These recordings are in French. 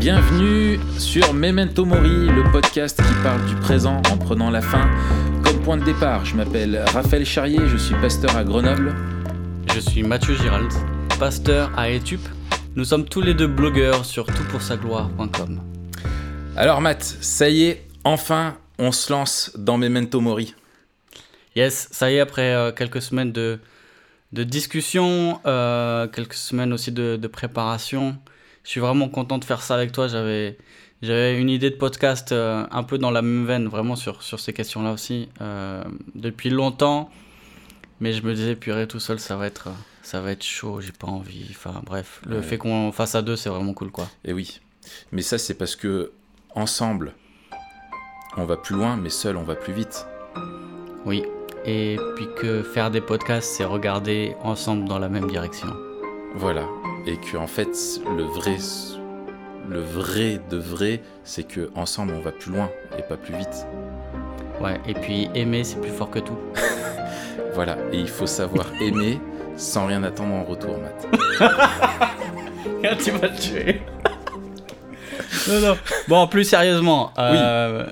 Bienvenue sur Memento Mori, le podcast qui parle du présent en prenant la fin comme point de départ. Je m'appelle Raphaël Charrier, je suis pasteur à Grenoble. Je suis Mathieu Girald, pasteur à Etup. Nous sommes tous les deux blogueurs sur toutpoursagloire.com. Alors Matt, ça y est, enfin, on se lance dans Memento Mori. Yes, ça y est, après euh, quelques semaines de, de discussion, euh, quelques semaines aussi de, de, préparation, je suis vraiment content de faire ça avec toi. J'avais, j'avais une idée de podcast euh, un peu dans la même veine, vraiment sur, sur ces questions-là aussi, euh, depuis longtemps. Mais je me disais, purée, tout seul, ça va être, ça va être chaud, j'ai pas envie. Enfin, bref, le Ouais. fait qu'on fasse à deux, c'est vraiment cool, quoi. Et oui, mais ça c'est parce que ensemble, on va plus loin, mais seul, on va plus vite. Oui. Et puis que faire des podcasts, c'est regarder ensemble dans la même direction. Voilà. Et que en fait, le vrai, le vrai de vrai, c'est que ensemble, on va plus loin et pas plus vite. Ouais. Et puis aimer, c'est plus fort que tout. Voilà. Et il faut savoir aimer sans rien attendre en retour, Matt. tu vas te tuer. non, non. Bon, plus sérieusement. euh,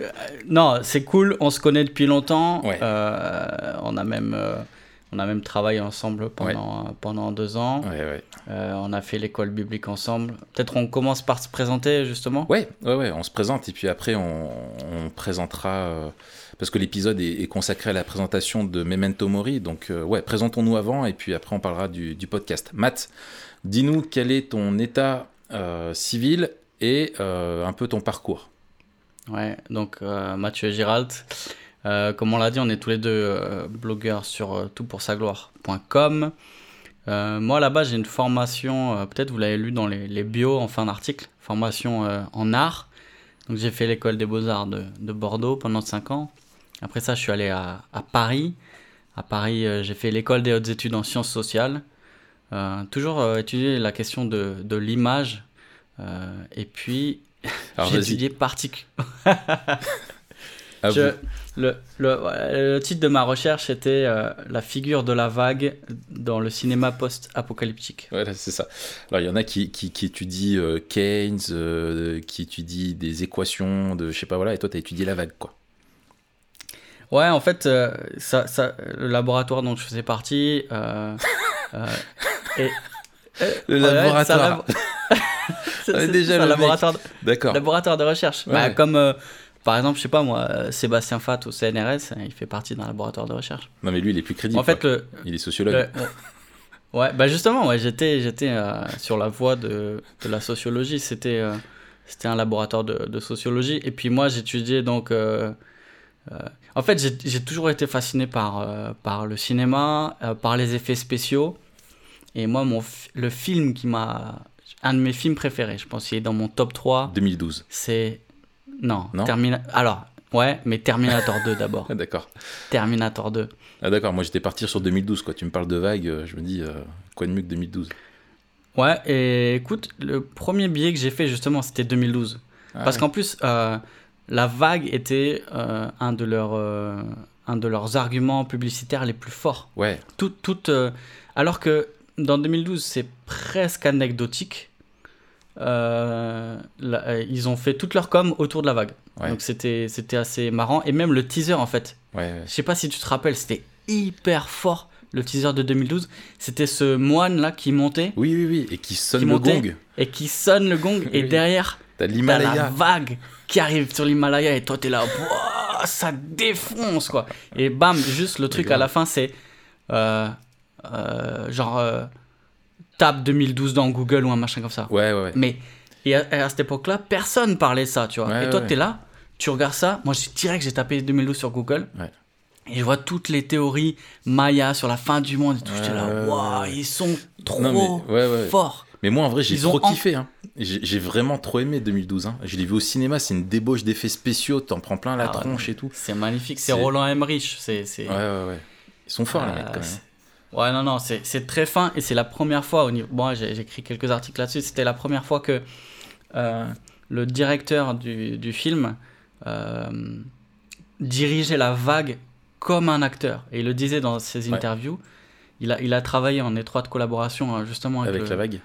euh, non, c'est cool. On se connaît depuis longtemps. Ouais. Euh, on a même, on a même travaillé ensemble pendant pendant deux ans. Ouais, ouais. Euh, on a fait l'école biblique ensemble. Peut-être on commence par se présenter justement. Ouais, ouais, ouais, on se présente et puis après on, on présentera euh, parce que l'épisode est, est consacré à la présentation de Memento Mori. Donc euh, ouais, présentons-nous avant et puis après on parlera du, du podcast. Matt, dis-nous quel est ton état euh, civil et un peu ton parcours. Ouais. Donc Mathieu Giralt. Euh, comme on l'a dit, on est tous les deux euh, blogueurs sur euh, toutpoursagloire.com. Euh, moi, là-bas, j'ai une formation, peut-être vous l'avez lu dans les, les bios en fin d'article, formation en art. Donc, j'ai fait l'école des beaux-arts de, de Bordeaux pendant 5 ans. Après ça, je suis allé à, à Paris. À Paris, j'ai fait l'école des hautes études en sciences sociales. Toujours étudier la question de, de l'image. Et puis, j'ai étudié partic- à je- le, le- ouais, le titre de ma recherche était euh, La figure de la vague dans le cinéma post-apocalyptique. Voilà, c'est ça. Alors, il y en a qui, qui, qui étudient euh, Keynes, euh, qui étudient des équations, de je sais pas, voilà, et toi, tu as étudié la vague, quoi. Ouais, en fait, ça, ça, le laboratoire dont je faisais partie. et- Le ouais, laboratoire. c'est un labo- c'est- c'est- déjà, c'est le laboratoire, de- D'accord. laboratoire de recherche. Ouais, Bah, ouais. Comme par exemple, je sais pas moi, euh, Sébastien Fatt au CNRS, il fait partie d'un laboratoire de recherche. Non, mais lui, il est plus crédible. En fait, le, il est sociologue. Le- ouais, bah justement, ouais, j'étais, j'étais euh, sur la voie de, de la sociologie. C'était, euh, c'était un laboratoire de, de sociologie. Et puis moi, j'étudiais donc. euh, en fait, j'ai, toujours été fasciné par, par le cinéma, par les effets spéciaux. Et moi, mon, le film qui m'a. Un de mes films préférés, je pense qu'il est dans mon top 3, 2012. c'est. Non, Non Termina- Alors, ouais, mais Terminator 2 d'abord. Ah, d'accord. Terminator 2. Ah, d'accord. Moi, j'étais parti sur 2012. Quoi. Tu me parles de vague, euh, je me dis, euh, quoi de mieux que 2012 Ouais, et écoute, le premier billet que j'ai fait justement, c'était 2012. Ah, Parce ouais. qu'en plus, euh, la vague était euh, un, de leurs, un de leurs arguments publicitaires les plus forts. Ouais, Tout, tout, alors que dans 2012, c'est presque anecdotique. Euh, euh, ils ont fait toute leur com autour de la vague. Ouais. Donc c'était, c'était assez marrant. Et même le teaser, en fait. ouais, ouais. Je sais pas si tu te rappelles, c'était hyper fort. Le teaser de 2012, c'était ce moine là qui montait Oui, oui, oui. Et qui sonne Qui le montait. gong. et qui sonne le gong et derrière T'as la vague qui arrive sur l'Himalaya et toi t'es là ça défonce quoi et bam juste le truc à la fin c'est euh, euh, genre tape 2012 dans Google ou un machin comme ça Ouais, ouais, ouais. mais et à, à cette époque là personne parlait ça tu vois Ouais, et toi ouais. t'es là tu regardes ça moi je dirais que j'ai tapé 2012 sur Google Ouais. et je vois toutes les théories Maya sur la fin du monde et tout j'étais là waouh ils sont trop Non, mais- ouais, ouais. forts Mais moi, en vrai, j'ai ont trop en- kiffé. Hein. J'ai vraiment trop aimé 2012. Hein. Je l'ai vu au cinéma, c'est une débauche d'effets spéciaux. T'en prends plein la Ah tronche et tout. C'est magnifique, c'est Roland Emmerich. C'est, c'est... Ouais, ouais, ouais. Ils sont forts, les mecs, Euh, quand même. Ouais, non, non, c'est, très fin et c'est la première fois au niveau. Bon, j'ai, écrit quelques articles là-dessus. C'était la première fois que euh, le directeur du, du film euh, dirigeait la vague comme un acteur. Et il le disait dans ses Ouais. interviews. Il a, il a travaillé en étroite collaboration hein, justement avec, Avec le- la vague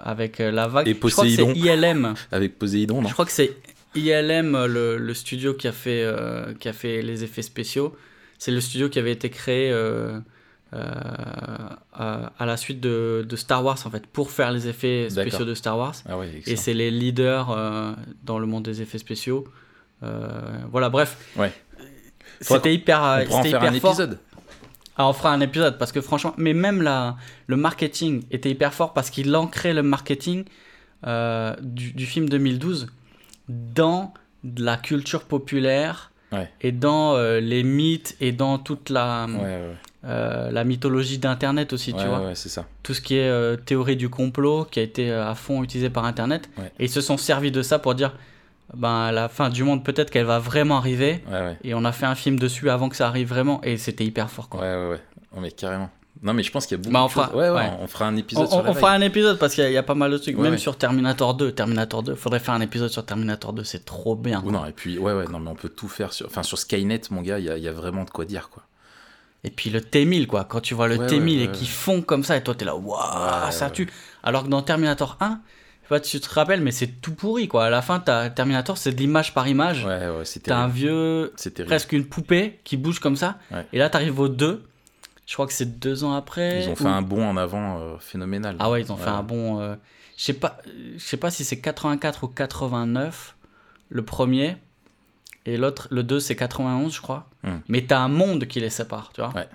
avec euh, la vague. Et je crois que Poséidon. ILM. Avec Poséidon, non Je crois que c'est ILM, le, le studio qui a, fait, qui a fait les effets spéciaux. C'est le studio qui avait été créé à, à la suite de, de Star Wars, en fait, pour faire les effets spéciaux de Star Wars. Ah Et c'est les leaders euh, dans le monde des effets spéciaux. Euh, voilà, bref. Ouais. C'était hyper, On pourra en faire un hyper fort. épisode. Ah, on fera un épisode parce que franchement, mais même la, le marketing était hyper fort parce qu'il ancrait le marketing euh, du, du film 2012 dans de la culture populaire Ouais. et dans euh, les mythes et dans toute la, Ouais, ouais, euh, la mythologie d'Internet aussi, ouais, tu vois. ouais, c'est ça. Tout ce qui est euh, théorie du complot qui a été euh, à fond utilisé par Internet. Ouais. Et ils se sont servis de ça pour dire, ben, la fin du monde, peut-être qu'elle va vraiment arriver. Et on a fait un film dessus avant que ça arrive vraiment. Et c'était hyper fort, quoi. Ouais, ouais, ouais. Oh, mais carrément. Non, mais je pense qu'il y a beaucoup Bah, on de choses. fera- Ouais, ouais, on fera un On, épisode sur on- la on fera un épisode parce qu'il y, a- il y a pas mal de trucs. Même sur Terminator 2. Terminator 2, faudrait faire un épisode sur Terminator 2. C'est trop bien. Ou non, et puis, ouais, ouais, non, mais on peut tout faire sur. Enfin, sur Skynet, mon gars, il y a, il y a vraiment de quoi dire, quoi. Et puis le T1000, quoi. Quand tu vois le Ouais, T1000 ouais, et qui fond comme ça, et toi, t'es là, waouh, ça tue. Alors que dans Terminator 1, je sais pas si tu te rappelles, mais c'est tout pourri, quoi. À la fin, Terminator, c'est de l'image par image. Ouais, ouais, c'est T'as un vieux, presque une poupée qui bouge comme ça. Et là, t'arrives au 2. Je crois que c'est deux ans après. Ils ont fait ou- un bond en avant euh, phénoménal. Ah ouais, ils ont fait un bon. euh, Je sais pas, je sais pas si c'est 84 ou 89 le premier et l'autre, le 2 c'est 91 je crois. Hmm. Mais t'as un monde qui les sépare, tu vois. Ouais.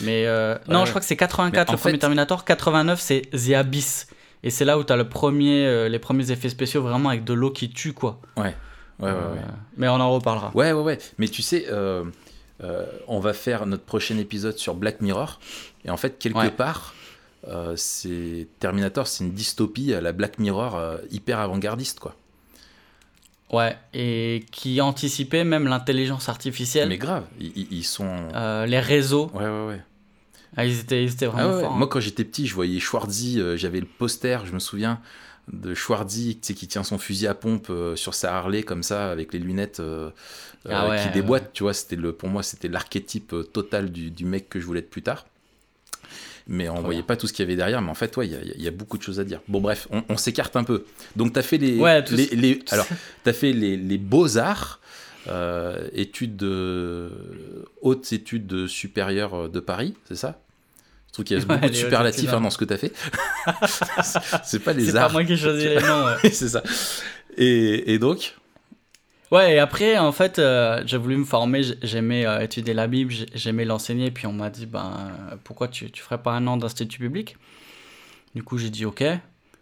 Mais euh, non, je crois que c'est 84 Mais en le premier Terminator, 89 c'est The Abyss et c'est là où t'as le premier, euh, les premiers effets spéciaux vraiment avec de l'eau qui tue quoi. Ouais, ouais, ouais. Euh, ouais. Mais on en reparlera. Ouais, ouais, ouais. Mais tu sais, euh, euh, on va faire notre prochain épisode sur Black Mirror. Et en fait, quelque part, euh, c'est Terminator, c'est une dystopie à la Black Mirror euh, hyper avant-gardiste, quoi. Ouais, et qui anticipait même l'intelligence artificielle, Mais grave, ils, sont. euh, les réseaux. Ouais, ouais, ouais. Ah, ils étaient, ils étaient Ah vraiment ouais, forts. hein. Moi, quand j'étais petit, je voyais Schwarzy, euh, j'avais le poster, je me souviens, de Schwarzy tu sais, qui tient son fusil à pompe euh, sur sa Harley, comme ça, avec les lunettes Ah ouais, qui déboîtent. Tu vois, c'était le, pour moi, c'était l'archétype total du, du mec que je voulais être plus tard. Mais on Trop voyait pas tout ce qu'il y avait derrière. Mais en fait, ouais, il y a- il y, a beaucoup de choses à dire. Bon, bref, on, on s'écarte un peu. Donc, tu as fait les, Ouais, les, alors, t'as fait les, les beaux-arts, euh, études de, hautes études supérieures de Paris, c'est ça? Je trouve qu'il y a Ouais, beaucoup de superlatifs hein, dans ce que tu as fait. c'est pas les C'est pas arts. moi qui choisis les noms. ouais. c'est ça. Et, et donc? Ouais, et après, en fait, euh, j'ai voulu me former, j'aimais euh, étudier la Bible, j'aimais l'enseigner, puis on m'a dit, ben, euh, pourquoi tu, tu ferais pas un an d'institut public? Du coup, j'ai dit, ok.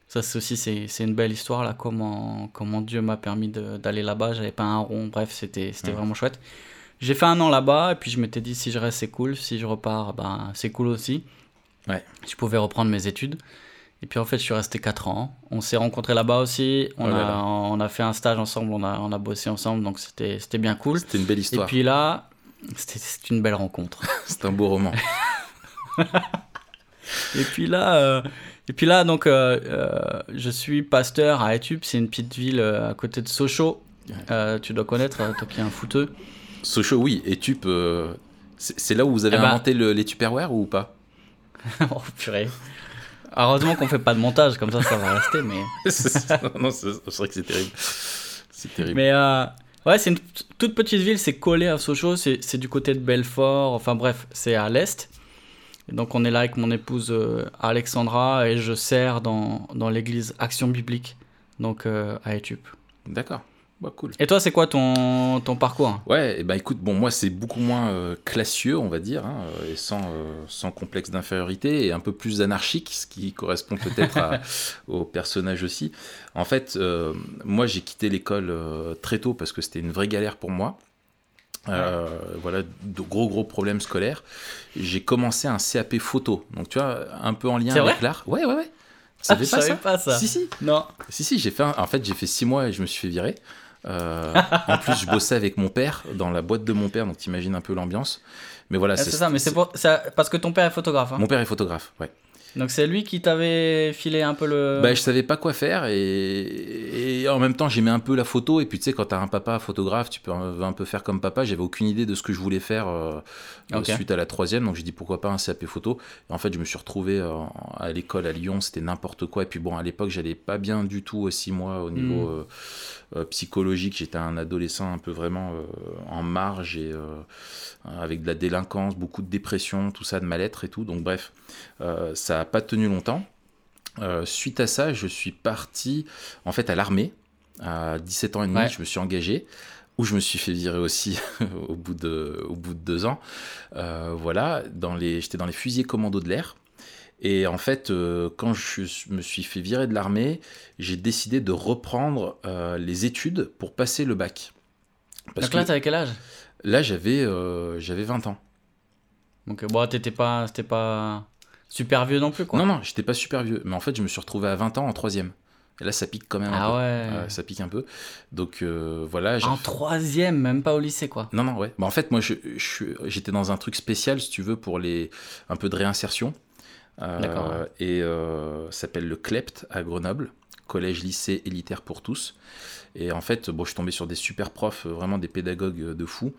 Ça, c'est aussi, c'est une belle histoire, là, comment, comment Dieu m'a permis d'aller là-bas, j'avais pas un rond, bref, c'était Mhm. vraiment chouette. J'ai fait un an là-bas, et puis je m'étais dit, si je reste, c'est cool, si je repars, ben, c'est cool aussi. Ouais. Je pouvais reprendre mes études. Et puis en fait, je suis resté 4 ans. On s'est rencontrés là-bas aussi. On, Oh là a, là. on a fait un stage ensemble, on a, on a bossé ensemble, donc c'était bien cool. c'était une belle Et histoire. puis là, c'était c'est une belle rencontre. C'est un beau roman. et puis là, euh, et puis là donc, euh, euh, je suis pasteur à Etup, c'est une petite ville à côté de Sochaux. Tu dois connaître, toi qui es un footeux. Sochaux, oui. Et. C'est c'est là où vous avez Eh ben- inventé le- les Tupperware ou pas? Oh purée. Heureusement qu'on fait pas de montage, comme ça ça va rester, mais... Non, c'est vrai que c'est terrible. C'est terrible. Mais euh, ouais, c'est une toute petite ville, c'est collé à Sochaux, c'est du côté de Belfort, enfin bref, c'est à l'est. Donc on est là avec mon épouse euh, Alexandra et je sers dans, dans l'église Action Biblique, donc euh, à Etup. D'accord. Bah, cool. Et toi, c'est quoi ton, ton parcours? Ouais, et ben écoute, bon, moi c'est beaucoup moins euh, classieux, on va dire, hein, et sans, euh, sans complexe d'infériorité, et un peu plus anarchique, ce qui correspond peut-être au personnage aussi. En fait, euh, moi j'ai quitté l'école euh, très tôt parce que c'était une vraie galère pour moi. Euh, Voilà, de gros gros problèmes scolaires. J'ai commencé un CAP photo, donc tu vois, un peu en lien C'est avec l'art. Ouais, ouais, ouais. Tu Ah, je pas savais ça pas ça. Si, si. Non. Si, si, j'ai fait un- En fait, j'ai fait six mois et je me suis fait virer. Euh, en plus, je bossais avec mon père dans la boîte de mon père, donc t'imagines un peu l'ambiance. Mais voilà, Ah, c'est ça, mais c'est pour, ça- parce que ton père est photographe. hein. Mon père est photographe, ouais. Donc c'est lui qui t'avait filé un peu le. Bah, je savais pas quoi faire et, et en même temps j'aimais un peu la photo et puis tu sais quand t'as un papa photographe tu peux un, peu faire comme papa. J'avais aucune idée de ce que je voulais faire euh, suite à la troisième donc j'ai dit pourquoi pas un CAP photo. Et en fait je me suis retrouvé euh, à l'école à Lyon c'était n'importe quoi et puis bon à l'époque j'allais pas bien du tout aux six mois au niveau Mm. euh, psychologique. J'étais un adolescent un peu vraiment en marge et avec de la délinquance, beaucoup de dépression, tout ça, de mal-être et tout. Donc bref, euh, ça n'a pas tenu longtemps. Euh, suite à ça, je suis parti en fait à l'armée. À 17 ans et demi, Ouais. je me suis engagé, où je me suis fait virer aussi au, bout de, au bout de deux ans. Euh, voilà, dans les, j'étais dans les fusiliers commando de l'air. Et en fait, euh, quand je me suis fait virer de l'armée, j'ai décidé de reprendre euh, les études pour passer le bac. Parce Donc que là, t'avais quel âge? Là, j'avais euh, j'avais 20 ans. Donc, bon, t'étais pas, pas super vieux non plus, quoi. Non, non, j'étais pas super vieux. Mais en fait, je me suis retrouvé à 20 ans en troisième. Et là, ça pique quand même un Ah peu. ouais. Ça pique un peu. Donc euh, voilà. En troisième, même pas au lycée, quoi. Non, non, ouais. Bah, en fait, moi, je- je suis- j'étais dans un truc spécial, si tu veux, pour les un peu de réinsertion. Euh, D'accord, ouais. Et euh, ça s'appelle le CLEPT à Grenoble, collège lycée élitaire pour tous. Et en fait, bon, je suis tombé sur des super profs, euh, vraiment des pédagogues de fou,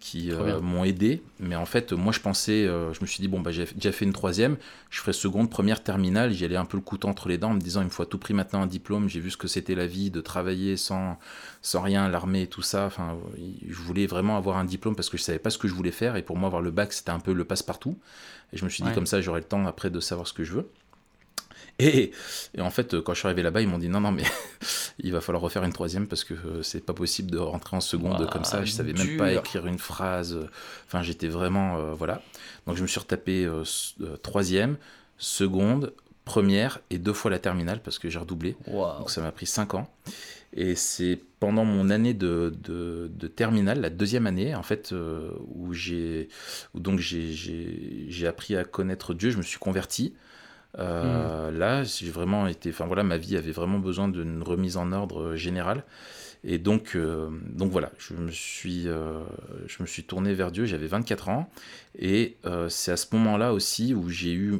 qui euh, m'ont aidé. Mais en fait, moi, je pensais, euh, je me suis dit, bon, bah, j'ai déjà fait une troisième, je ferai seconde, première, terminale. J'y allais un peu le couteau entre les dents, en me disant, il me faut à tout prix maintenant un diplôme. J'ai vu ce que c'était la vie de travailler sans, sans rien, l'armée et tout ça. Enfin, je voulais vraiment avoir un diplôme parce que je savais pas ce que je voulais faire. Et pour moi, avoir le bac, c'était un peu le passe-partout. Et je me suis dit, Ouais. comme ça, j'aurai le temps après de savoir ce que je veux. Et, et en fait, quand je suis arrivé là-bas, ils m'ont dit non, non, mais il va falloir refaire une troisième parce que euh, c'est pas possible de rentrer en seconde comme ça. Je savais même pas écrire une phrase. Enfin, j'étais vraiment. euh, voilà. Donc, je me suis retapé euh, troisième, seconde, première et deux fois la terminale parce que j'ai redoublé. Donc, ça m'a pris cinq ans. Et c'est pendant mon année de, de, de terminale, la deuxième année, en fait, euh, où donc j'ai j'ai appris à connaître Dieu, je me suis converti. Euh, Là, j'ai vraiment été, enfin voilà, ma vie avait vraiment besoin d'une remise en ordre euh, générale. Et donc, euh, donc voilà, je me suis, je me suis tourné vers Dieu. J'avais 24 ans, et c'est à ce moment-là aussi où j'ai eu,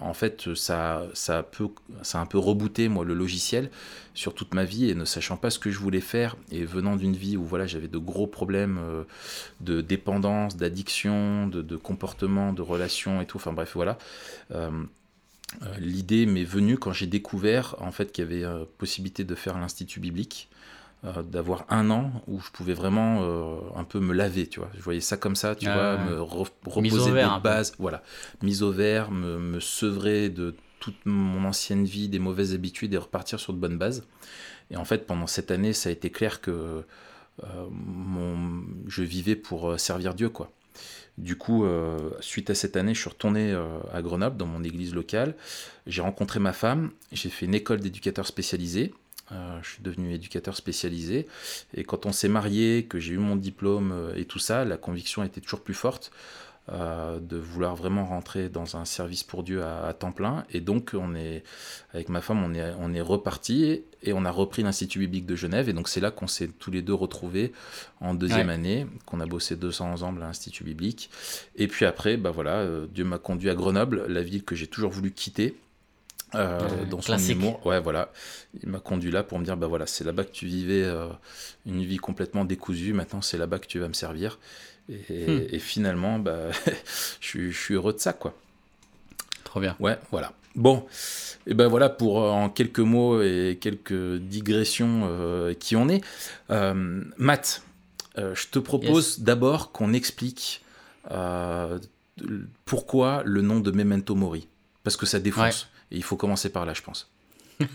en fait, ça, ça a peu, ça a un peu rebooté moi le logiciel sur toute ma vie et ne sachant pas ce que je voulais faire et venant d'une vie où voilà j'avais de gros problèmes de dépendance, d'addiction, de, de comportement, de relations et tout. Enfin bref voilà. Euh, L'idée m'est venue quand j'ai découvert en fait qu'il y avait euh, possibilité de faire l'institut biblique, euh, d'avoir un an où je pouvais vraiment euh, un peu me laver, tu vois. Je voyais ça comme ça, tu Ah vois, me re- reposer des bases, voilà, mise au vert, me, me sevrer de toute mon ancienne vie, des mauvaises habitudes et repartir sur de bonnes bases. Et en fait, pendant cette année, ça a été clair que euh, mon, je vivais pour servir Dieu, quoi. Du coup, euh, suite à cette année, je suis retourné euh, à Grenoble, dans mon église locale. J'ai rencontré ma femme, j'ai fait une école d'éducateur spécialisé. Euh, je suis devenu éducateur spécialisé. Et quand on s'est marié, que j'ai eu mon diplôme et tout ça, la conviction était toujours plus forte euh, de vouloir vraiment rentrer dans un service pour Dieu à, à temps plein. Et donc, on est, avec ma femme, on est, on est reparti et on a repris l'Institut biblique de Genève. Et donc, c'est là qu'on s'est tous les deux retrouvés en deuxième Ouais. année, qu'on a bossé 200 ensemble à l'Institut biblique. Et puis après, bah voilà, euh, Dieu m'a conduit à Grenoble, la ville que j'ai toujours voulu quitter. Euh, Ouais, dans son classique. humour, ouais, voilà. Il m'a conduit là pour me dire, bah voilà, c'est là-bas que tu vivais euh, une vie complètement décousue. Maintenant, c'est là-bas que tu vas me servir. Et, Hmm. et finalement, bah, je, suis- je suis heureux de ça, quoi. Trop bien. Ouais, voilà. Bon, et ben voilà pour euh, en quelques mots et quelques digressions euh, qui on est. Euh, Matt, euh, je te propose d'abord qu'on explique euh, pourquoi le nom de Memento Mori. Parce que ça défonce. Et il faut commencer par là, je pense.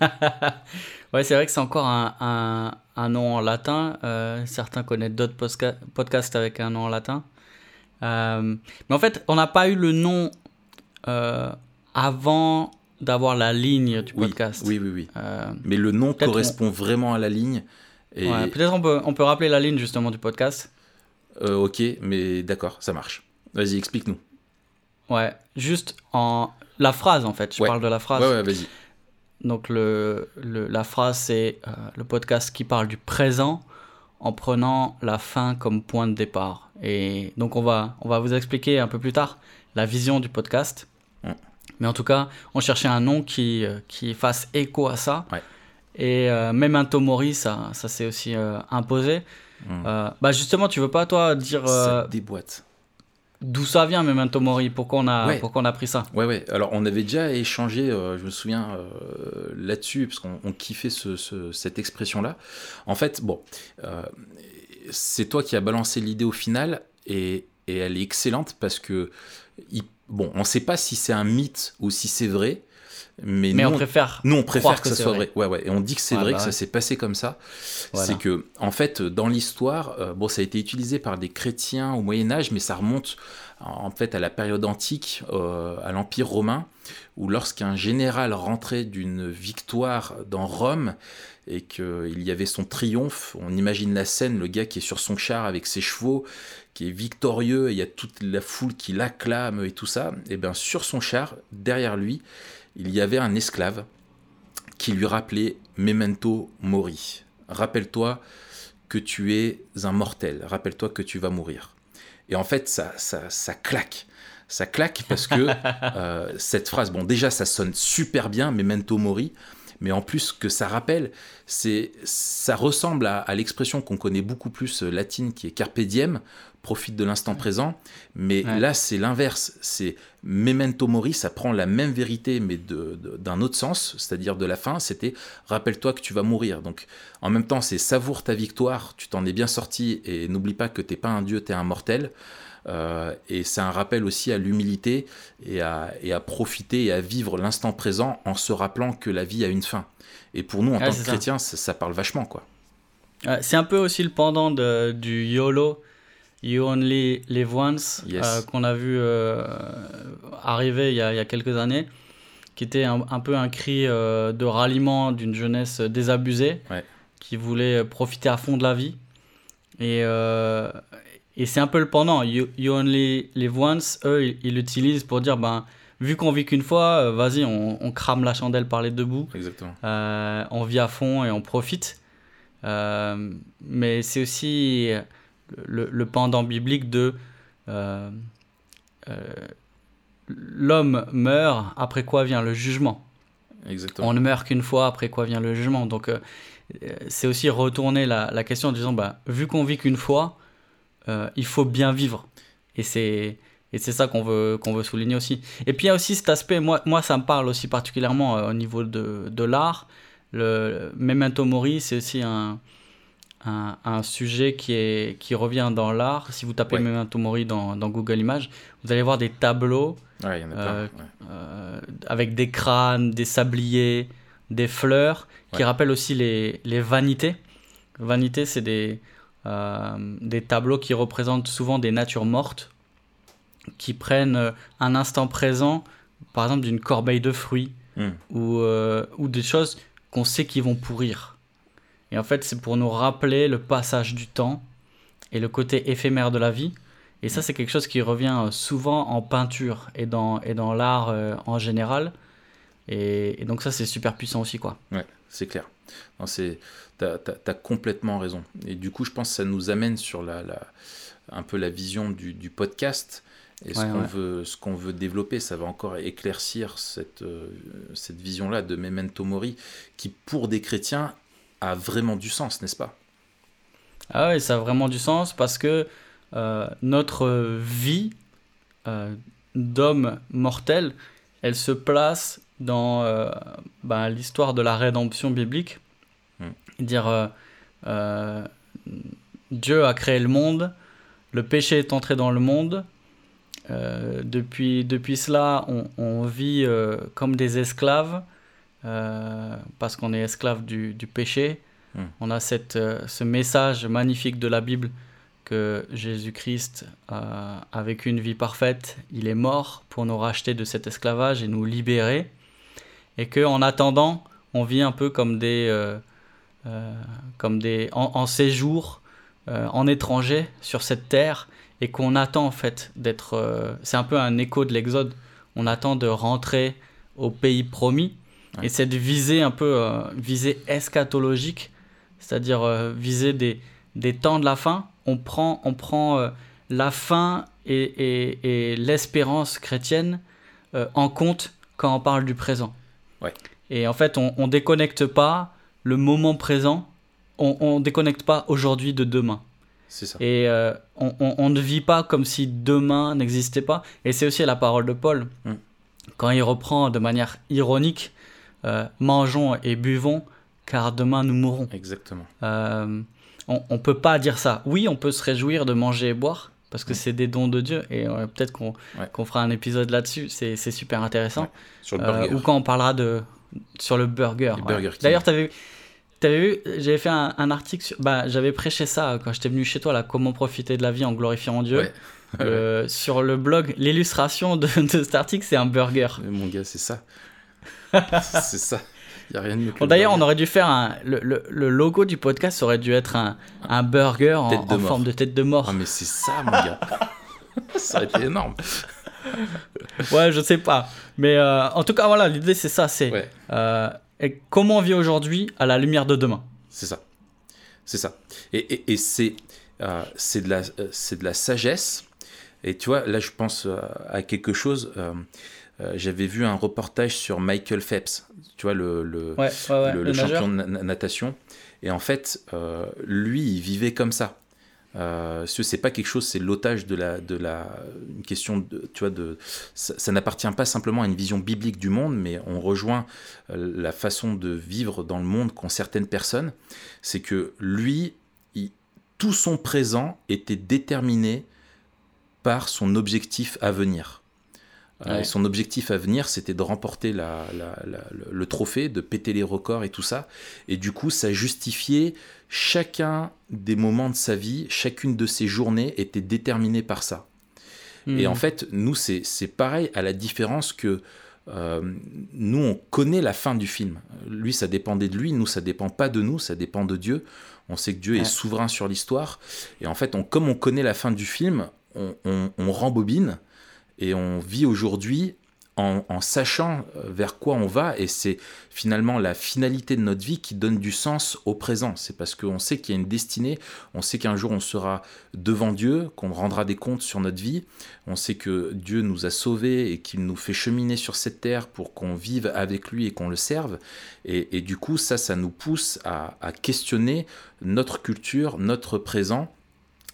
Ouais, c'est vrai que c'est encore un, un, un nom en latin. Euh, certains connaissent d'autres podcasts avec un nom en latin. Euh, mais en fait, on n'a pas eu le nom euh, avant d'avoir la ligne du podcast. oui, oui, oui. Mais le nom correspond vraiment à la ligne. Et, ouais, Peut-être on peut, on peut rappeler la ligne justement du podcast. ok, mais d'accord, ça marche. Vas-y, explique-nous. Ouais, juste en la phrase en fait. Je Ouais. parle de la phrase. Ouais, ouais, vas-y. Donc le, le- la phrase c'est euh, le podcast qui parle du présent en prenant la fin comme point de départ. Et donc on va, on va vous expliquer un peu plus tard la vision du podcast. Mais en tout cas, on cherchait un nom qui, euh, qui fasse écho à ça. Ouais. Et euh, même un Tomori, ça, ça s'est aussi euh, imposé. Mm. Euh, bah justement, tu veux pas toi dire Ça déboîte. D'où ça vient Memento Mori Pourquoi on a, Ouais. pourquoi on a pris ça? Ouais, ouais. Alors, on avait déjà échangé, euh, je me souviens, euh, là-dessus, parce qu'on on kiffait ce- ce- cette expression-là. En fait, bon, euh, c'est toi qui as balancé l'idée au final, et, et elle est excellente parce que, il- bon, on ne sait pas si c'est un mythe ou si c'est vrai, mais, Mais nous, on préfère. nous, on préfère croire que, que ça soit vrai. vrai. Ouais, ouais. Et on dit que c'est vrai, bah que ça ouais. s'est passé comme ça. Voilà. C'est que, en fait, dans l'histoire, euh, bon, ça a été utilisé par des chrétiens au Moyen Âge, mais ça remonte en fait à la période antique, euh, à l'Empire romain, où lorsqu'un général rentrait d'une victoire dans Rome et qu'il y avait son triomphe, on imagine la scène, le gars qui est sur son char avec ses chevaux, qui est victorieux, et il y a toute la foule qui l'acclame et tout ça, et bien sur son char, derrière lui, il y avait un esclave qui lui rappelait Memento Mori. Rappelle-toi que tu es un mortel, rappelle-toi que tu vas mourir. Et en fait, ça, ça, ça claque. Ça claque parce que euh, cette phrase, bon, déjà, ça sonne super bien, Memento Mori, mais en plus que ça rappelle, c'est, ça ressemble à, à l'expression qu'on connaît beaucoup plus euh, latine qui est carpe diem, profite de l'instant présent, mais Ouais. là c'est l'inverse, c'est memento mori, ça prend la même vérité mais d'un autre sens, c'est-à-dire de la fin, c'était rappelle-toi que tu vas mourir. Donc en même temps c'est savoure ta victoire, tu t'en es bien sorti et n'oublie pas que t'es pas un dieu, t'es un mortel. Euh, et c'est un rappel aussi à l'humilité et à, et à profiter et à vivre l'instant présent en se rappelant que la vie a une fin. Et pour nous, en Ouais, tant que ça. chrétiens, ça, ça parle vachement, quoi. C'est un peu aussi le pendant de, du YOLO, You Only Live Once, Yes. euh, qu'on a vu euh, arriver il y, a, il y a quelques années, qui était un, un peu un cri euh, de ralliement d'une jeunesse désabusée, Ouais. qui voulait profiter à fond de la vie. Et, et c'est un peu le pendant. You, you Only Live Once, eux, ils l'utilisent pour dire, ben, vu qu'on vit qu'une fois, vas-y, on, on crame la chandelle par les deux bouts. Exactement. Euh, on vit à fond et on profite. Euh, mais c'est aussi le, le pendant biblique de euh, euh, l'homme meurt, après quoi vient le jugement. Exactement. On ne meurt qu'une fois, après quoi vient le jugement. Donc euh, c'est aussi retourner la, la question en disant, bah, vu qu'on vit qu'une fois, il faut bien vivre. Et c'est... Et c'est ça qu'on veut, qu'on veut souligner aussi. Et puis il y a aussi cet aspect, moi, moi ça me parle aussi particulièrement au niveau de, de l'art. Le Memento Mori, c'est aussi un, un, un sujet qui, est, qui revient dans l'art. Si vous tapez Ouais. Memento Mori dans, dans Google Images, vous allez voir des tableaux Ouais, il y en a plein. Euh, ouais. euh, avec des crânes, des sabliers, des fleurs, qui rappellent aussi les, les vanités. Vanités, c'est des, euh, des tableaux qui représentent souvent des natures mortes, qui prennent un instant présent, par exemple d'une corbeille de fruits, Hmm. ou, ou des choses qu'on sait qui vont pourrir. Et en fait, c'est pour nous rappeler le passage du temps et le côté éphémère de la vie. Et ça, c'est quelque chose qui revient euh, souvent en peinture et dans, et dans l'art euh, en général. Et, et donc ça, c'est super puissant aussi, quoi. Ouais, c'est clair. Non, c'est, t'as, t'as complètement raison. Et du coup, je pense que ça nous amène sur la, la- un peu la vision du, du podcast et ce Ouais, qu'on ouais. veut, ce qu'on veut développer. Ça va encore éclaircir cette, euh, cette vision-là de Memento Mori, qui pour des chrétiens a vraiment du sens, n'est-ce pas? Ah ouais, ça a vraiment du sens parce que euh, notre vie euh, d'homme mortel, elle se place dans euh, ben, l'histoire de la rédemption biblique. Hmm. Dire Dieu a créé le monde, le péché est entré dans le monde. depuis, depuis cela, on, on vit comme des esclaves euh, parce qu'on est esclave du, du péché. Hmm. On a cette, euh, ce message magnifique de la Bible que Jésus-Christ euh, a vécu une vie parfaite, il est mort pour nous racheter de cet esclavage et nous libérer, et que en attendant, on vit un peu comme des, euh, euh, comme des en, en séjour, en étranger sur cette terre, et qu'on attend en fait d'être. c'est un peu un écho de l'Exode. On attend de rentrer au pays promis, Ouais. et cette visée un peu euh, visée eschatologique, c'est-à-dire euh, visée des, des temps de la fin. On prend, on prend euh, la fin et, et- et l'espérance chrétienne en compte quand on parle du présent. Ouais. Et en fait, on, on déconnecte pas le moment présent, on, on déconnecte pas aujourd'hui de demain. C'est ça. Et on, on- on ne vit pas comme si demain n'existait pas. Et c'est aussi la parole de Paul. Mm. Quand il reprend de manière ironique, euh, mangeons et buvons, car demain nous mourrons. Exactement. Euh, on ne peut pas dire ça. Oui, on peut se réjouir de manger et boire, parce que c'est des dons de Dieu. Et euh, peut-être qu'on Ouais. fera un épisode là-dessus. C'est super intéressant. Ouais, Sur le burger. ou quand on parlera de sur le burger. D'ailleurs, t'avais avais vu, j'avais fait un, un article, sur, bah, j'avais prêché ça quand j'étais venu chez toi, là, comment profiter de la vie en glorifiant Dieu. Ouais. Euh, sur le blog, l'illustration de, de cet article, c'est un burger. Mais Mon gars, c'est ça. c'est ça. Il n'y a rien de mieux Bon, D'ailleurs, on aurait dû faire un, le, le- le logo du podcast aurait dû être un, un burger en, forme de tête de mort. Ah, mais c'est ça, mon gars. ça aurait été énorme. Ouais, je sais pas. Mais euh, en tout cas, voilà, l'idée c'est ça, c'est Ouais. euh, comment on vit aujourd'hui à la lumière de demain. C'est ça. C'est ça. Et, et- et c'est euh, c'est de, la- de la sagesse. Et tu vois, là, je pense à quelque chose. Euh, J'avais vu un reportage sur Michael Phelps, tu vois, le, le, Ouais, ouais, ouais, le, le le nageur. champion de na- natation. Et en fait, euh, lui, il vivait comme ça. Euh, ce c'est pas quelque chose, c'est l'otage de la, de la, une question de, tu vois, de, ça, ça n'appartient pas simplement à une vision biblique du monde, mais on rejoint la façon de vivre dans le monde qu'ont certaines personnes. C'est que lui, il- tout son présent était déterminé par son objectif à venir. Euh, Ouais. et son objectif à venir, c'était de remporter la- la- la- le, trophée, de péter les records et tout ça. Et du coup, ça justifiait chacun des moments de sa vie, chacune de ses journées était déterminée par ça. Et Hmm. en fait, nous, c'est c'est pareil, à la différence que euh, nous, on connaît la fin du film. Lui, ça dépendait de lui, nous, ça dépend pas de nous, ça dépend de Dieu. On sait que Dieu Ouais. est souverain sur l'histoire. Et en fait, on, comme on connaît la fin du film, on, on, on rembobine et on vit aujourd'hui en, sachant euh, vers quoi on va. Et c'est finalement la finalité de notre vie qui donne du sens au présent. C'est parce qu'on sait qu'il y a une destinée, on sait qu'un jour on sera devant Dieu, qu'on rendra des comptes sur notre vie. On sait que Dieu nous a sauvés et qu'il nous fait cheminer sur cette terre pour qu'on vive avec lui et qu'on le serve. Et, et du coup, ça, ça nous pousse à, à questionner notre culture, notre présent.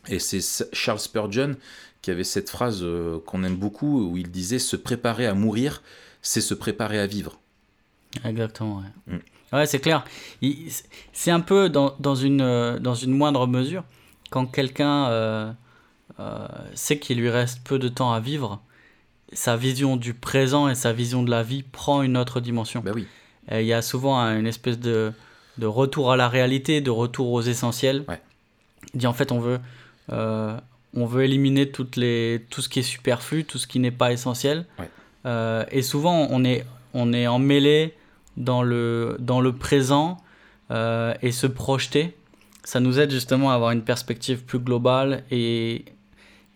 Et c'est Charles Spurgeon qui avait cette phrase euh, qu'on aime beaucoup où il disait se préparer à mourir, c'est se préparer à vivre. Exactement, ouais. Mm. Ouais, c'est clair. C'est un peu dans, dans, une, euh, dans une moindre mesure, quand quelqu'un euh, euh, sait qu'il lui reste peu de temps à vivre, sa vision du présent et sa vision de la vie prend une autre dimension. Ben oui, Et Il y a souvent un- une espèce de, de retour à la réalité, de retour aux essentiels. Ouais. Il dit en fait on veut, euh, on veut éliminer toutes les, tout ce qui est superflu, tout ce qui n'est pas essentiel. Ouais. Euh, et souvent on est, on est emmêlé dans le, dans le présent euh, et se projeter. Ça nous aide justement à avoir une perspective plus globale et,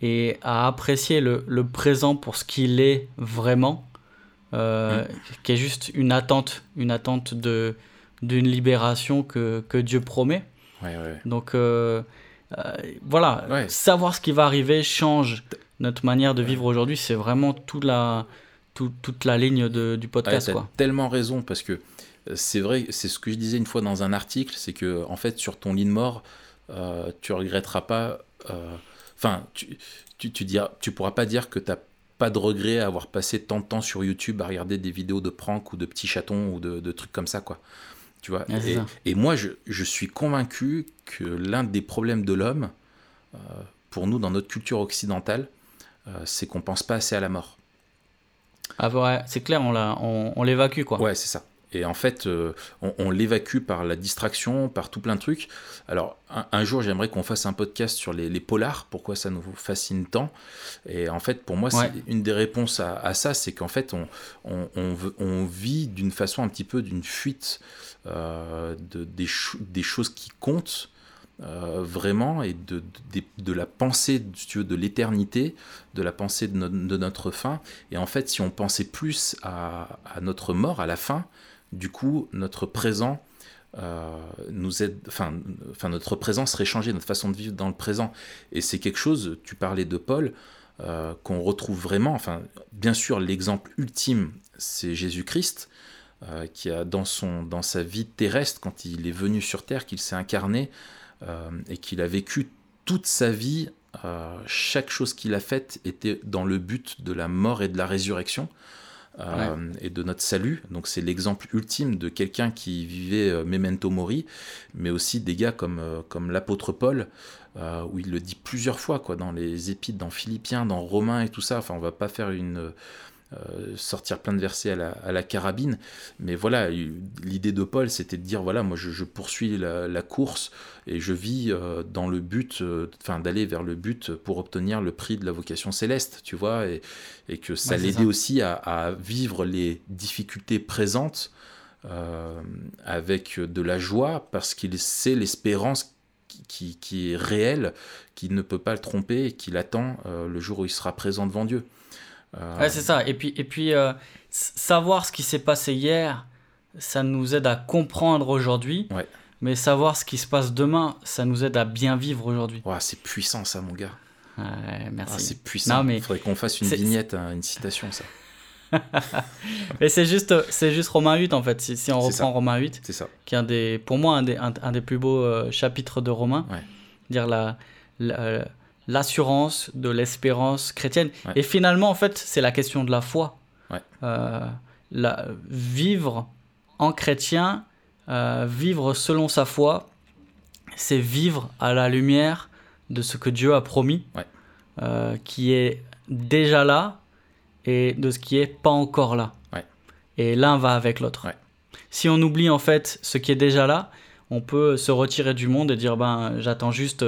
et à apprécier le, le présent pour ce qu'il est vraiment, euh, qui est juste une attente, une attente de d'une libération que, que Dieu promet. ouais, ouais. Donc euh, voilà, Ouais. savoir ce qui va arriver change notre manière de vivre aujourd'hui. C'est vraiment toute la, tout- toute la ligne de- du Ouais, podcast. t'as quoi. tellement raison parce que euh, c'est vrai, c'est ce que je disais une fois dans un article, c'est que en fait sur ton lit de mort, euh, tu regretteras pas. euh, Enfin, tu, tu, tu, diras, tu pourras pas dire que t'as pas de regret à avoir passé tant de temps sur YouTube à regarder des vidéos de pranks ou de petits chatons ou de, de trucs comme ça, quoi. Tu vois. Ouais, c'est et, moi, je, je suis convaincu que l'un des problèmes de l'homme, euh, pour nous dans notre culture occidentale, euh, c'est qu'on pense pas assez à la mort. Ah ouais, c'est clair, on, l'a- on, on l'évacue quoi. Ouais, c'est ça. Et en fait, euh, on, on l'évacue par la distraction, par tout plein de trucs. Alors, un, un jour, j'aimerais qu'on fasse un podcast sur les, les polars, pourquoi ça nous fascine tant. Et en fait, pour moi, Ouais. c'est une des réponses à, à ça, c'est qu'en fait, on, on, on veut- on vit d'une façon un petit peu d'une fuite euh, de, des, des choses qui comptent. euh, vraiment et de, de, de la pensée si tu veux, de l'éternité, de la pensée de, no- de notre fin. Et en fait, si on pensait plus à, à notre mort, à la fin, du coup, notre présent euh, nous aide, enfin, notre présent serait changé, notre façon de vivre dans le présent. Et c'est quelque chose, tu parlais de Paul, euh, qu'on retrouve vraiment, enfin, bien sûr, l'exemple ultime, c'est Jésus-Christ, qui a dans, son, dans sa vie terrestre, quand il est venu sur Terre, qu'il s'est incarné et qu'il a vécu toute sa vie, chaque chose qu'il a faite était dans le but de la mort et de la résurrection. Euh, et de notre salut. Donc c'est l'exemple ultime de quelqu'un qui vivait euh, memento mori, mais aussi des gars comme, euh, comme l'apôtre Paul, où il le dit plusieurs fois quoi, dans les épîtres, dans Philippiens, dans Romains et tout ça. Enfin, on va pas faire une euh, sortir plein de versets à la, carabine. Mais voilà, l'idée de Paul, c'était de dire, voilà, moi je, poursuis la, course et je vis euh, dans le but, euh, enfin d'aller vers le but pour obtenir le prix de la vocation céleste, tu vois, et, que ça l'aidait aussi à, vivre les difficultés présentes avec de la joie, parce qu'il sait l'espérance qui, qui, est réelle, qui ne peut pas le tromper et qui l'attend le jour où il sera présent devant Dieu. Euh, ouais, c'est ça. Et puis, et puis euh, savoir ce qui s'est passé hier, ça nous aide à comprendre aujourd'hui. Ouais. Mais savoir ce qui se passe demain, ça nous aide à bien vivre aujourd'hui. C'est puissant ça, mon gars. Merci. Ah, c'est puissant. mais... Il faudrait qu'on fasse une vignette, hein, une citation, ça. mais c'est juste, c'est juste Romain 8 en fait. Si, si on reprend Romain 8, c'est ça. qui est un des, pour moi un des, un, des plus beaux euh, chapitres de Romain. Ouais. Dire la, la, l'assurance de l'espérance chrétienne. Et finalement, en fait, c'est la question de la foi. Euh, la, vivre en chrétien, euh, vivre selon sa foi, c'est vivre à la lumière de ce que Dieu a promis, euh, qui est déjà là, et de ce qui est pas encore là. Et l'un va avec l'autre. Si on oublie en fait ce qui est déjà là, on peut se retirer du monde et dire ben j'attends juste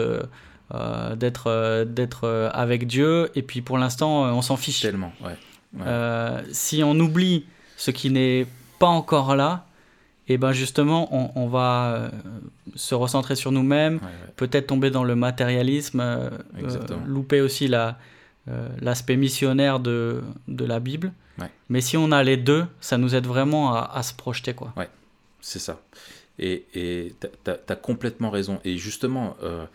euh, d'être euh, d'être euh, avec Dieu. Et puis pour l'instant on s'en fiche. Tellement si on oublie ce qui n'est pas encore là et ben justement on, on va se recentrer sur nous-mêmes peut-être tomber dans le matérialisme louper aussi la l'aspect missionnaire de, de la Bible. Mais si on a les deux ça nous aide vraiment à, à se projeter quoi. Ouais c'est ça et tu as, complètement raison. Et justement, euh,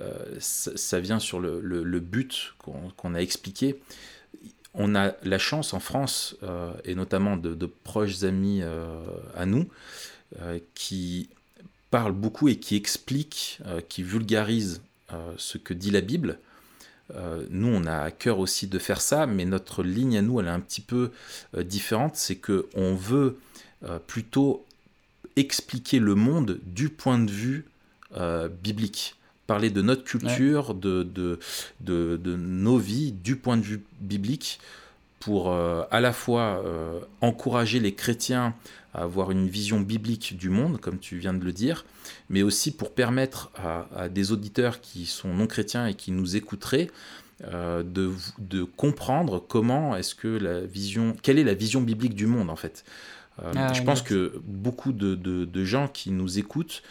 euh, ça, vient sur le, but qu'on a expliqué. On a la chance en France, euh, et notamment de, de proches amis à nous, qui parlent beaucoup et qui expliquent, qui vulgarisent ce que dit la Bible. nous, on a à cœur aussi de faire ça, mais notre ligne à nous, elle est un petit peu différente. C'est que on veut plutôt expliquer le monde du point de vue euh, biblique. Parler de notre culture, de, de, de, nos vies, du point de vue biblique, pour euh, à la fois euh, encourager les chrétiens à avoir une vision biblique du monde, comme tu viens de le dire, mais aussi pour permettre à, des auditeurs qui sont non chrétiens et qui nous écouteraient de, de, comprendre comment est-ce que la vision, quelle est la vision biblique du monde en fait. Euh, ah, je pense que beaucoup de, de, gens qui nous écoutent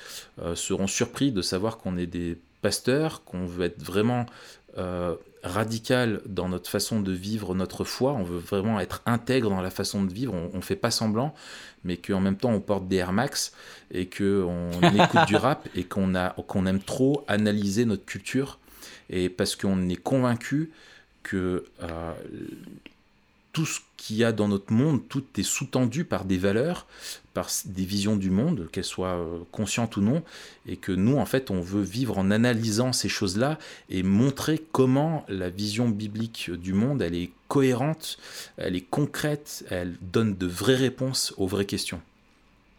euh, seront surpris de savoir qu'on est des pasteurs, qu'on veut être vraiment euh, radical dans notre façon de vivre notre foi, on veut vraiment être intègre dans la façon de vivre, on ne fait pas semblant, mais qu'en même temps on porte des Air Max et qu'on écoute du rap et qu'on qu'on aime trop analyser notre culture, et parce qu'on est convaincu que tout ce qu'il y a dans notre monde, tout est sous-tendu par des valeurs, par des visions du monde, qu'elles soient euh, conscientes ou non, et que nous, en fait, on veut vivre en analysant ces choses-là et montrer comment la vision biblique du monde, elle est cohérente, elle est concrète, elle donne de vraies réponses aux vraies questions.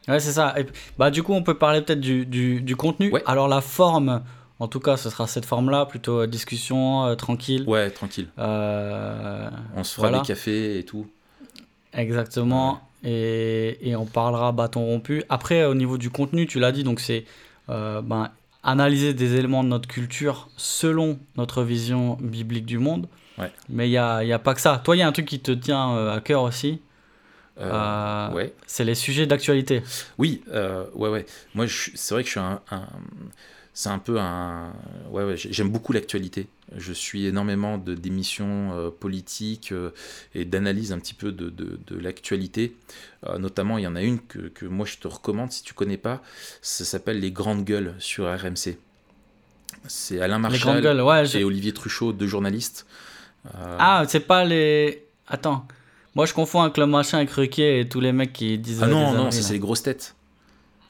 Ouais, c'est ça. Et, bah, du coup, on peut parler peut-être du, du, contenu. Alors, la forme, en tout cas, ce sera cette forme-là, plutôt euh, discussion, euh, tranquille. Ouais, tranquille. Euh, on se fera des cafés et tout. Exactement. Et, et, on parlera bâton rompu. Après, au niveau du contenu, tu l'as dit, donc c'est ben, analyser des éléments de notre culture selon notre vision biblique du monde. Ouais. Mais il n'y a, y a, pas que ça. Toi, il y a un truc qui te tient à cœur aussi. ouais. C'est les sujets d'actualité. Oui, ouais, ouais. Moi, c'est vrai que je suis un c'est un peu un. Ouais, ouais j'aime beaucoup l'actualité. Je suis énormément de d'émissions euh, politiques euh, et d'analyse un petit peu de, de, de l'actualité. Euh, notamment, il y en a une que, que, moi je te recommande si tu connais pas. Ça s'appelle Les Grandes Gueules sur RMC. C'est Alain Marchal et Olivier Truchot, deux journalistes. Ah, c'est pas les. Attends. Moi, je confonds avec le machin avec Ruquier et tous les mecs qui disent. Ah euh, non, non, c'est les grosses têtes.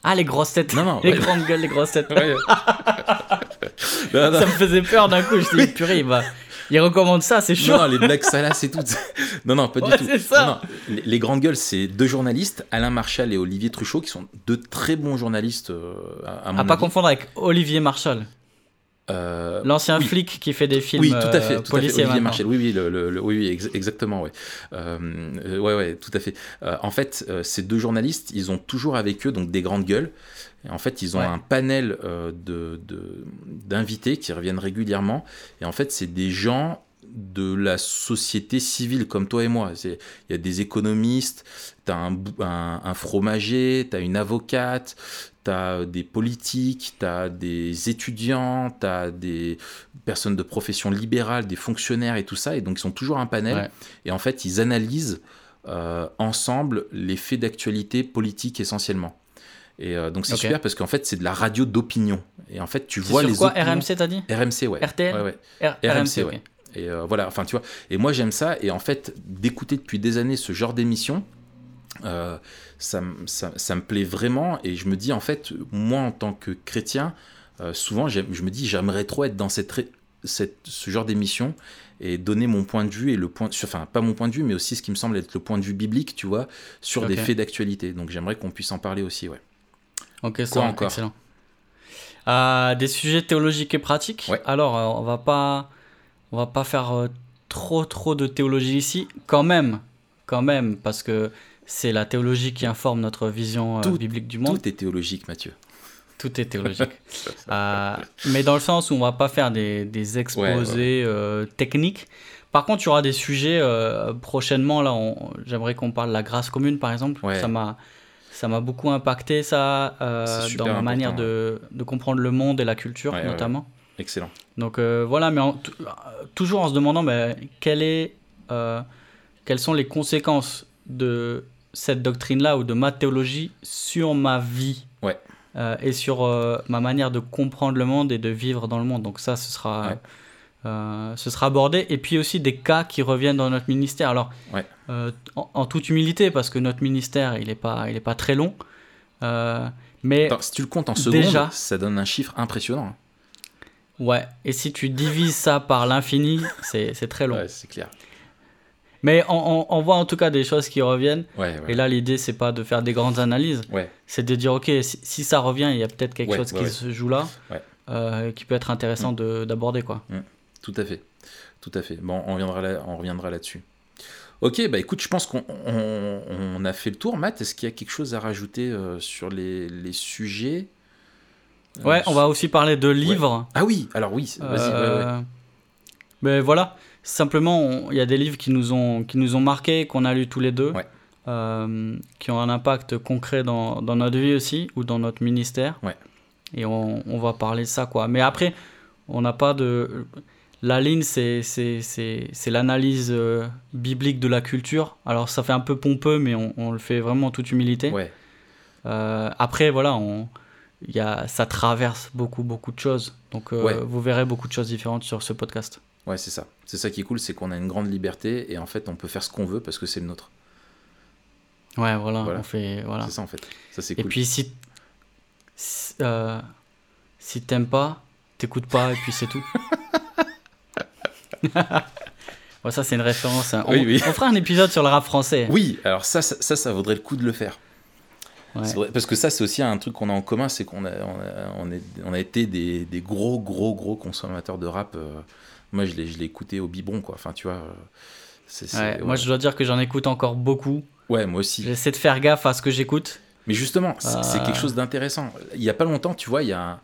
Ah, les grosses têtes. Non, non, les ouais. grandes gueules, les grosses têtes. Ouais. non, Ça me faisait peur d'un coup. Je me dis, purée, il, va... il recommande ça, c'est chaud. non, non, les blagues salaces et tout. non, non, pas Ouais, du tout. c'est ça. Non, Les, les grandes gueules, c'est deux journalistes, Alain Marchal et Olivier Truchot, qui sont deux très bons journalistes, euh, à, à mon À pas confondre avec Olivier Marshall, Euh, l'ancien oui. flic qui fait des films Oui, tout à fait, euh, tout à fait. Marchal, oui, oui, le, le- le- oui, oui, ex- exactement, ouais. Euh, ouais, ouais, tout à fait. Euh, en fait, euh, ces deux journalistes, ils ont toujours avec eux donc des grandes gueules. Et en fait, ils ont Ouais. un panel euh, de de- d'invités qui reviennent régulièrement. Et en fait, c'est des gens de la société civile comme toi et moi. Il y a des économistes, tu as un, un, un fromager, tu as une avocate, tu as des politiques, tu as des étudiants, tu as des personnes de profession libérale, des fonctionnaires et tout ça. Et donc, ils sont toujours un panel. Ouais. Et en fait, ils analysent euh, ensemble les faits d'actualité politique essentiellement. Et euh, donc, c'est super parce qu'en fait, c'est de la radio d'opinion. Et en fait, tu vois sur les quoi opinions- RMC, t'as dit? RMC, ouais. RTL Ouais, ouais. RMC, ouais. Et euh, voilà, enfin tu vois, et moi j'aime ça, et en fait, d'écouter depuis des années ce genre d'émission, euh, ça, me- ça, ça me plaît vraiment, et je me dis en fait, moi en tant que chrétien, euh, souvent je me dis j'aimerais trop être dans cette, ce genre d'émission et donner mon point de vue et le point, enfin pas mon point de vue, mais aussi ce qui me semble être le point de vue biblique, tu vois, sur des faits d'actualité. Donc j'aimerais qu'on puisse en parler aussi, ouais. Ok, ça encore? excellent. Des sujets théologiques et pratiques? Ouais. Alors, on va pas, on va pas faire euh, trop trop de théologie ici, quand même, quand même, parce que c'est la théologie qui informe notre vision euh, Tout- biblique du monde. Tout est théologique, Mathieu. Tout est théologique. Euh, mais dans le sens où on va pas faire des, des exposés techniques. Par contre, il y aura des sujets prochainement. Là, j'aimerais qu'on parle de la grâce commune, par exemple. Ouais. Ça m'a, ça m'a beaucoup impacté ça euh, dans ma manière de, de comprendre le monde et la culture, ouais, notamment. Excellent. Donc euh, voilà, mais en- toujours en se demandant, quelle est, euh, quelles sont les conséquences de cette doctrine-là ou de ma théologie sur ma vie Ouais. euh, et sur ma manière de comprendre le monde et de vivre dans le monde. Donc ça, ce sera, Ouais. ce sera abordé. Et puis aussi des cas qui reviennent dans notre ministère. Alors, Ouais. en, en toute humilité, parce que notre ministère, il n'est pas, il est pas très long. Mais Attends, si tu le comptes en secondes, Déjà. ça donne un chiffre impressionnant. Ouais, et si tu divises ça par l'infini, c'est très long. Ouais, c'est clair. Mais on, on- on voit en tout cas des choses qui reviennent. Ouais, ouais. Et là, l'idée, c'est pas de faire des grandes analyses. Ouais. C'est de dire, OK, si, si ça revient, il y a peut-être quelque chose qui se joue là, euh, qui peut être intéressant de- d'aborder, quoi. Tout à fait. Tout à fait. Bon, on reviendra, là, on reviendra là-dessus. Ok, bah écoute, je pense qu'on on- a fait le tour. Matt, est-ce qu'il y a quelque chose à rajouter euh, sur les, les sujets? Ouais, on va aussi parler de livres. Ah oui, alors oui, vas-y. ouais. Euh, Mais voilà, simplement, il y a des livres qui nous ont, qui nous ont marqués, qu'on a lus tous les deux, euh, qui ont un impact concret dans, dans notre vie aussi, ou dans notre ministère. Ouais. Et on, on va parler de ça, quoi. Mais après, on n'a pas de... La ligne, c'est l'analyse euh, biblique de la culture. Alors, ça fait un peu pompeux, mais on, on le fait vraiment en toute humilité. Ouais, Euh, après, voilà, on, y a, ça traverse beaucoup, beaucoup de choses. Donc, euh, Ouais. vous verrez beaucoup de choses différentes sur ce podcast. ouais, c'est ça. C'est ça qui est cool, c'est qu'on a une grande liberté et en fait, on peut faire ce qu'on veut parce que c'est le nôtre. Ouais, voilà, Voilà. on fait, voilà. C'est ça en fait. Ça c'est Et cool. puis, si, si, euh, si t'aimes pas, t'écoutes pas, et puis c'est tout. Ouais, ça, c'est une référence. hein. On, Oui, oui. on fera un épisode sur le rap français. Oui, alors ça, ça, ça, ça vaudrait le coup de le faire. Ouais. Parce que ça, c'est aussi un truc qu'on a en commun, c'est qu'on a, on a, on est- on a été des, des gros, gros, gros consommateurs de rap. euh, moi, je l'ai, je l'ai écouté au biberon, quoi. Enfin, tu vois. euh, c'est, c'est- Ouais, ouais. Moi, je dois dire que j'en écoute encore beaucoup. Ouais, moi aussi. J'essaie de faire gaffe à ce que j'écoute. Mais justement, c'est, c'est Euh. quelque chose d'intéressant. Il y a pas longtemps, tu vois, il y a un,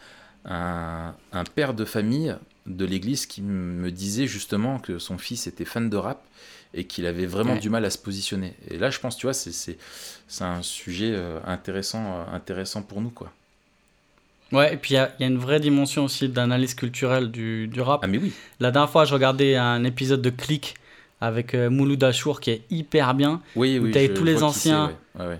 un, un père de famille de l'église qui me disait justement que son fils était fan de rap et qu'il avait vraiment Ouais. du mal à se positionner. Et là, je pense, tu vois, c'est, un sujet euh, intéressant, euh, intéressant pour nous, quoi. Ouais, et puis il y, a- il y a une vraie dimension aussi d'analyse culturelle du, du rap. Ah, mais oui. La dernière fois, je regardais un épisode de Click avec euh, Mouloud Achour qui est hyper bien. Oui, oui. t'avais tous les anciens. ouais. Ouais,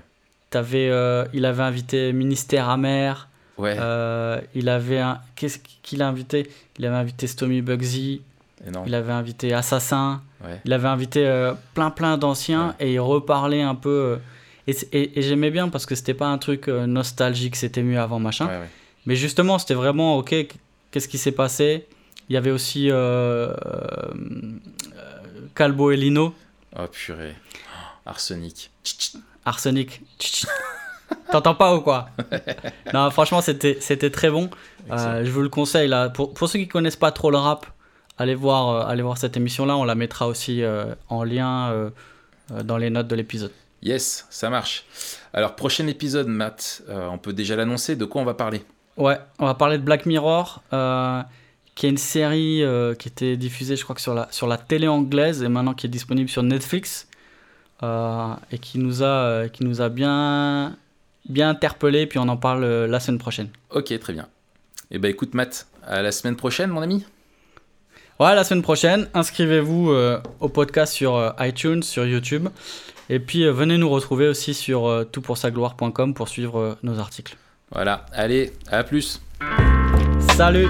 euh, il avait invité Ministère Amer. Ouais, euh, il avait un, qu'est-ce qu'il a invité? Il avait invité Stomy Bugsy. énorme. Il avait invité Assassin. Ouais. Il avait invité euh, plein plein d'anciens et il reparlait un peu. euh, et c- et, et j'aimais bien parce que c'était pas un truc euh, nostalgique, c'était mieux avant machin. Ouais. Mais justement, c'était vraiment ok. Qu'est-ce qui s'est passé? Il y avait aussi Calbo et Lino, Oh purée. Oh, Arsenic. Arsenic. T'entends pas ou quoi? Non, franchement, c'était c'était très bon. Je vous le conseille là. Pour, pour ceux qui connaissent pas trop le rap, allez voir, euh, allez voir cette émission là. On la mettra aussi euh, en lien euh, dans les notes de l'épisode. Yes, ça marche. Alors, prochain épisode, Matt, on peut déjà l'annoncer. De quoi on va parler? Ouais, on va parler de Black Mirror, qui est une série euh, qui était diffusée, je crois que sur la, sur la télé anglaise et maintenant qui est disponible sur Netflix euh, et qui nous a, euh, qui nous a bien, bien interpellé. Puis on en parle la semaine prochaine. Ok, très bien. Eh ben écoute, Matt, à la semaine prochaine, mon ami. Ouais, la semaine prochaine, inscrivez-vous euh, au podcast sur euh, iTunes, sur YouTube. Et puis euh, venez nous retrouver aussi sur toutpoursagloire.com pour suivre nos articles. Voilà, allez, à plus. Salut